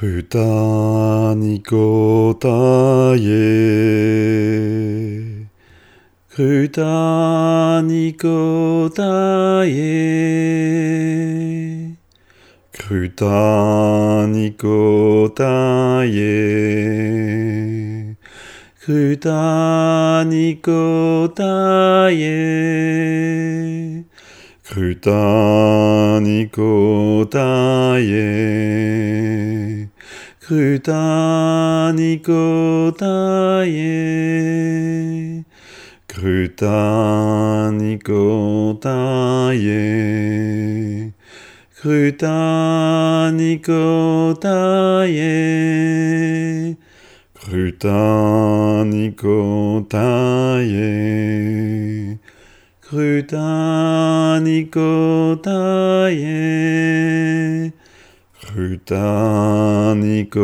蓋に答え蓋に答え蓋に答え蓋に答え蓋に答え歌に答え。歌に答え。歌に答え。歌に答え。歌に答え。Ruta Nikotaye.